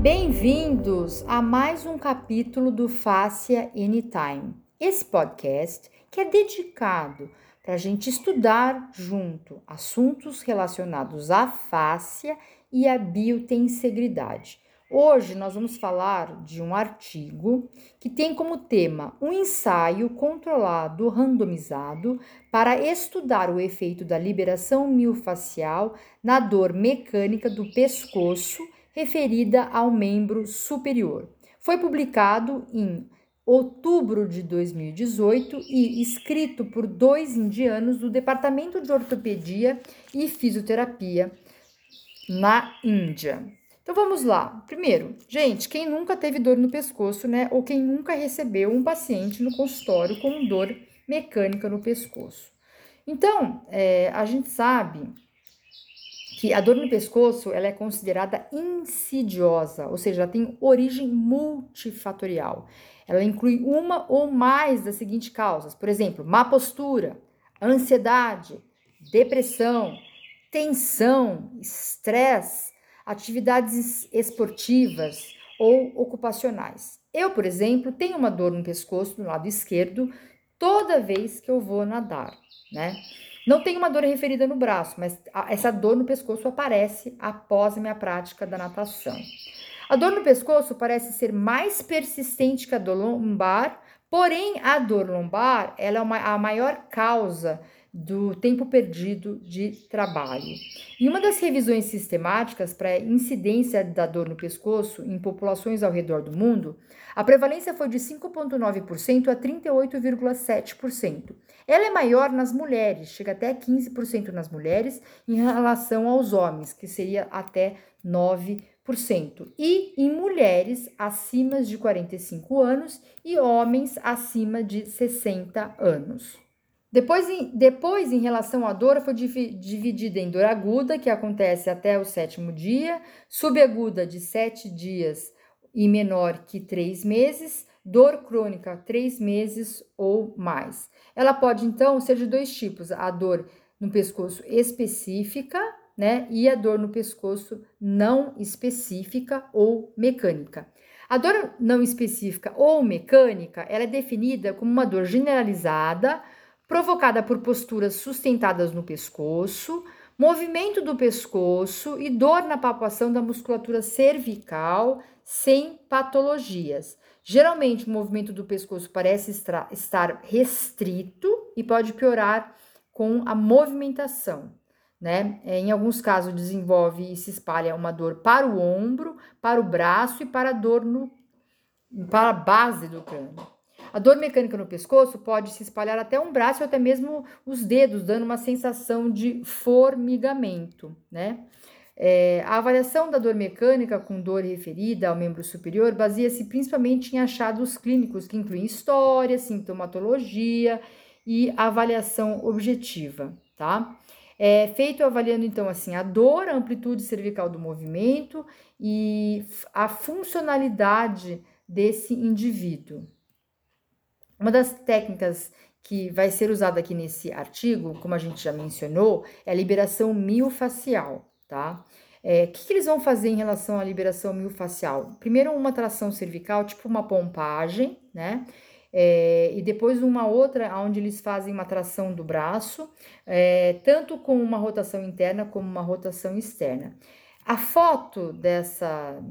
Bem-vindos a mais um capítulo do Fácia Anytime. Esse podcast que é dedicado para a gente estudar junto assuntos relacionados à fáscia e à biotensegridade. Hoje nós vamos falar de um artigo que tem como tema um ensaio controlado randomizado para estudar o efeito da liberação miofascial na dor mecânica do pescoço referida ao membro superior. Foi publicado em outubro de 2018 e escrito por dois indianos do Departamento de Ortopedia e Fisioterapia na Índia. Então vamos lá. Primeiro, gente, quem nunca teve dor no pescoço, né? Ou quem nunca recebeu um paciente no consultório com dor mecânica no pescoço. Então, é, a gente sabe que a dor no pescoço ela é considerada insidiosa, ou seja, ela tem origem multifatorial. Ela inclui uma ou mais das seguintes causas, por exemplo, má postura, ansiedade, depressão, tensão, estresse, atividades esportivas ou ocupacionais. Eu, por exemplo, tenho uma dor no pescoço no lado esquerdo toda vez que eu vou nadar, né? Não tenho uma dor referida no braço, mas essa dor no pescoço aparece após a minha prática da natação. A dor no pescoço parece ser mais persistente que a dor lombar, porém a dor lombar ela é uma, a maior causa do tempo perdido de trabalho. Em uma das revisões sistemáticas para incidência da dor no pescoço em populações ao redor do mundo, a prevalência foi de 5,9% a 38,7%. Ela é maior nas mulheres, chega até 15% nas mulheres, em relação aos homens, que seria até 9%. E em mulheres acima de 45 anos e homens acima de 60 anos. Depois em, depois, em relação à dor, foi dividida em dor aguda, que acontece até o sétimo dia, subaguda de sete dias e menor que três meses, dor crônica três meses ou mais. Ela pode então ser de dois tipos: a dor no pescoço específica, né, e a dor no pescoço não específica ou mecânica. A dor não específica ou mecânica, ela é definida como uma dor generalizada provocada por posturas sustentadas no pescoço, movimento do pescoço e dor na palpação da musculatura cervical sem patologias. Geralmente, o movimento do pescoço parece estar restrito e pode piorar com a movimentação. Né? É, em alguns casos, desenvolve e se espalha uma dor para o ombro, para o braço e para a dor no, para a base do crânio. A dor mecânica no pescoço pode se espalhar até um braço ou até mesmo os dedos, dando uma sensação de formigamento, né? É, a avaliação da dor mecânica com dor referida ao membro superior baseia-se principalmente em achados clínicos que incluem história, sintomatologia e avaliação objetiva, tá? É feito avaliando então assim a dor, a amplitude cervical do movimento e a funcionalidade desse indivíduo. Uma das técnicas que vai ser usada aqui nesse artigo, como a gente já mencionou, é a liberação miofacial, tá? É, o que, que, eles vão fazer em relação à liberação miofacial? Primeiro, uma tração cervical, tipo uma pompagem, né? É, e depois uma outra, onde eles fazem uma tração do braço, é, tanto com uma rotação interna como uma rotação externa. A foto dessa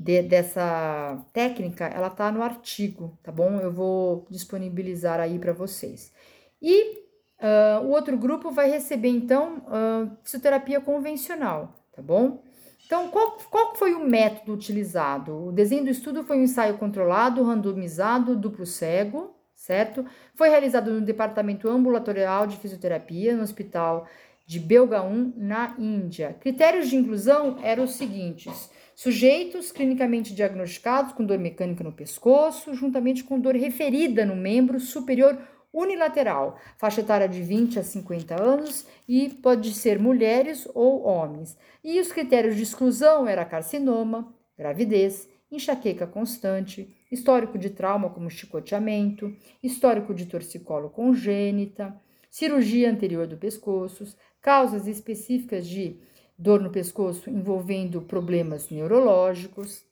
de, dessa técnica, ela tá no artigo, tá bom? Eu vou disponibilizar aí para vocês. E uh, o outro grupo vai receber, então, uh, fisioterapia convencional, tá bom? Então, qual, qual foi o método utilizado? O desenho do estudo foi um ensaio controlado, randomizado, duplo cego, certo? Foi realizado no Departamento Ambulatorial de Fisioterapia, no Hospital de Belgaum, na Índia. Critérios de inclusão eram os seguintes: Sujeitos clinicamente diagnosticados com dor mecânica no pescoço, juntamente com dor referida no membro superior unilateral, faixa etária de 20 a 50 anos e pode ser mulheres ou homens. E os critérios de exclusão era carcinoma, gravidez, enxaqueca constante, histórico de trauma como chicoteamento, histórico de torcicolo congênita, cirurgia anterior do pescoço, causas específicas de dor no pescoço envolvendo problemas neurológicos.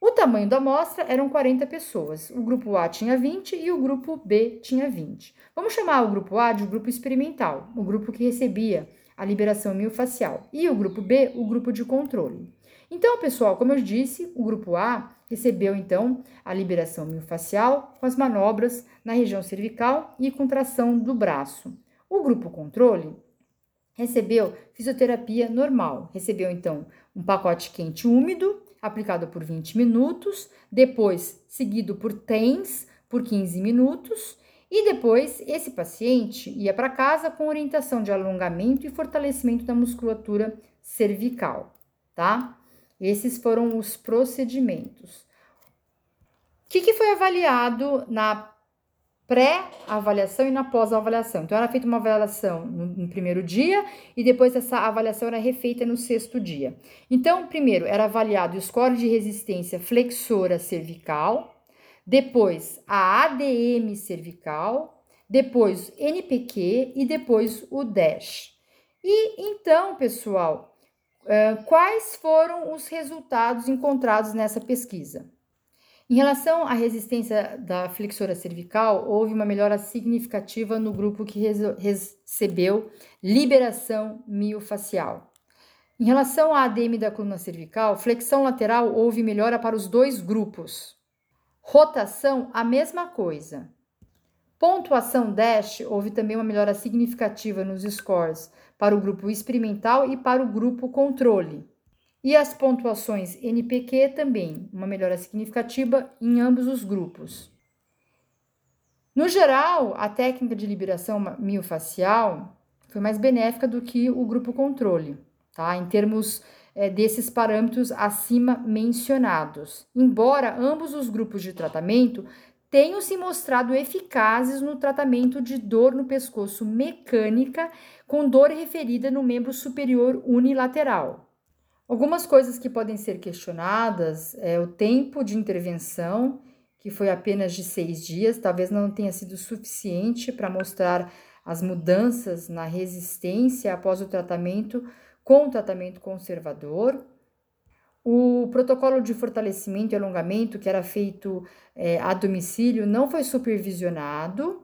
O tamanho da amostra eram 40 pessoas. O grupo A tinha 20 e o grupo B tinha 20. Vamos chamar o grupo A de grupo experimental, o grupo que recebia a liberação miofascial, e o grupo B, o grupo de controle. Então, pessoal, como eu disse, o grupo A recebeu então a liberação miofascial com as manobras na região cervical e contração do braço. O grupo controle recebeu fisioterapia normal, recebeu então um pacote quente úmido aplicado por 20 minutos, depois seguido por TENS por 15 minutos e depois esse paciente ia para casa com orientação de alongamento e fortalecimento da musculatura cervical, tá? Esses foram os procedimentos. O que, que foi avaliado na pré-avaliação e na pós-avaliação? Então, era feita uma avaliação no, no, primeiro dia e depois essa avaliação era refeita no sexto dia. Então, primeiro era avaliado o score de resistência flexora cervical, depois a ADM cervical, depois NPQ e depois o DASH. E então, pessoal, quais foram os resultados encontrados nessa pesquisa? Em relação à resistência da flexora cervical, houve uma melhora significativa no grupo que recebeu liberação miofacial. Em relação à ADM da coluna cervical, flexão lateral houve melhora para os dois grupos. Rotação, a mesma coisa. Pontuação DASH, houve também uma melhora significativa nos scores para o grupo experimental e para o grupo controle. E as pontuações NPQ também, uma melhora significativa em ambos os grupos. No geral, a técnica de liberação miofacial foi mais benéfica do que o grupo controle, tá? Em termos é, desses parâmetros acima mencionados. Embora ambos os grupos de tratamento tenham se mostrado eficazes no tratamento de dor no pescoço mecânica com dor referida no membro superior unilateral. Algumas coisas que podem ser questionadas é o tempo de intervenção, que foi apenas de seis dias, talvez não tenha sido suficiente para mostrar as mudanças na resistência após o tratamento com o tratamento conservador. O protocolo de fortalecimento e alongamento, que era feito é, a domicílio, não foi supervisionado.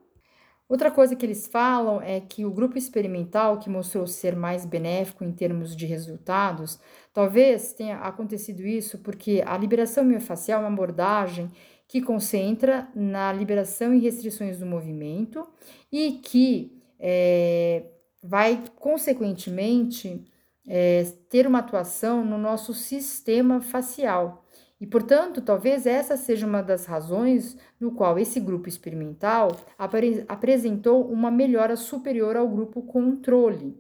Outra coisa que eles falam é que o grupo experimental, que mostrou ser mais benéfico em termos de resultados, talvez tenha acontecido isso porque a liberação miofacial é uma abordagem que concentra na liberação e restrições do movimento e que é, vai, consequentemente, é, ter uma atuação no nosso sistema facial. E, portanto, talvez essa seja uma das razões no qual esse grupo experimental apre apresentou uma melhora superior ao grupo controle.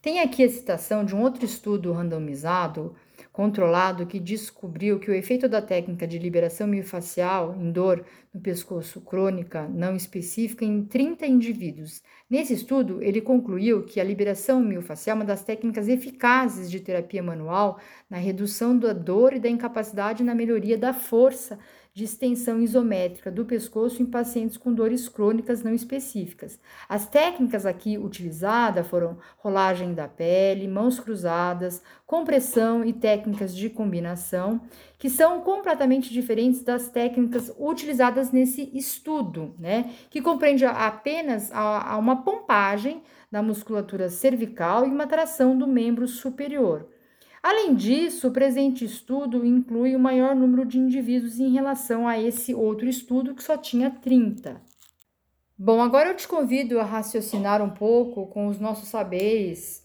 Tem aqui a citação de um outro estudo randomizado controlado que descobriu que o efeito da técnica de liberação miofascial em dor no pescoço crônica não específica em 30 indivíduos. Nesse estudo, ele concluiu que a liberação miofascial é uma das técnicas eficazes de terapia manual na redução da dor e da incapacidade na melhoria da força de extensão isométrica do pescoço em pacientes com dores crônicas não específicas. As técnicas aqui utilizadas foram rolagem da pele, mãos cruzadas, compressão e técnicas de combinação, que são completamente diferentes das técnicas utilizadas nesse estudo, né? Que compreende apenas a, a uma pompagem da musculatura cervical e uma tração do membro superior. Além disso, o presente estudo inclui o maior número de indivíduos em relação a esse outro estudo que só tinha 30. Bom, agora eu te convido a raciocinar um pouco com os nossos saberes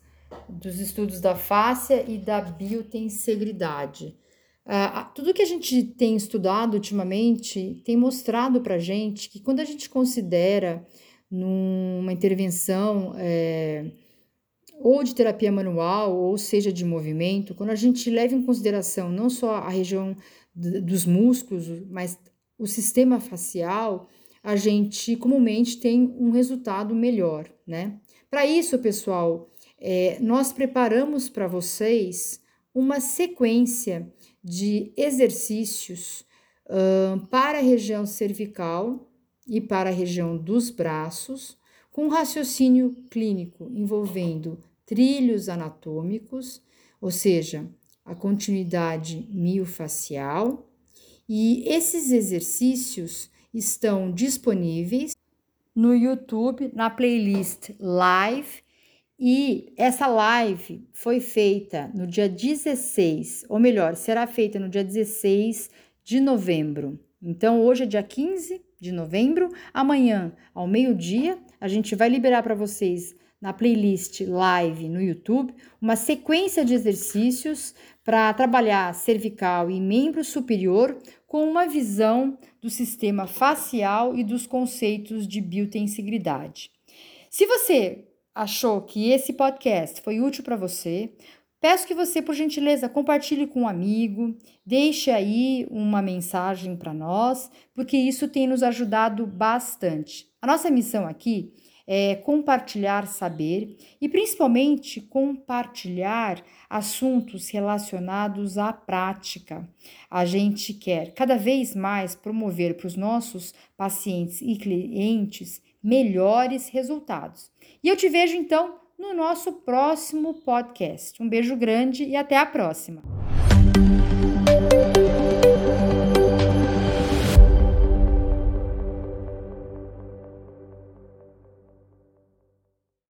dos estudos da fáscia e da biotensegridade. Uh, tudo que a gente tem estudado ultimamente tem mostrado para gente que quando a gente considera numa intervenção é, ou de terapia manual, ou seja, de movimento, quando a gente leva em consideração não só a região dos músculos, mas o sistema facial, a gente comumente tem um resultado melhor, né? Para isso, pessoal, é, nós preparamos para vocês uma sequência de exercícios uh, para a região cervical e para a região dos braços, com raciocínio clínico envolvendo trilhos anatômicos, ou seja, a continuidade miofacial, e esses exercícios estão disponíveis no YouTube, na playlist Live. E essa live foi feita no dia 16, ou melhor, será feita no dia 16 de novembro. Então, hoje é dia 15 de novembro. Amanhã, ao meio-dia, a gente vai liberar para vocês na playlist live no YouTube uma sequência de exercícios para trabalhar cervical e membro superior com uma visão do sistema facial e dos conceitos de biotensigridade. Se você achou que esse podcast foi útil para você, peço que você, por gentileza, compartilhe com um amigo, deixe aí uma mensagem para nós, porque isso tem nos ajudado bastante. A nossa missão aqui é, compartilhar saber e principalmente compartilhar assuntos relacionados à prática. A gente quer cada vez mais promover para os nossos pacientes e clientes melhores resultados. E eu te vejo então no nosso próximo podcast. Um beijo grande e até a próxima!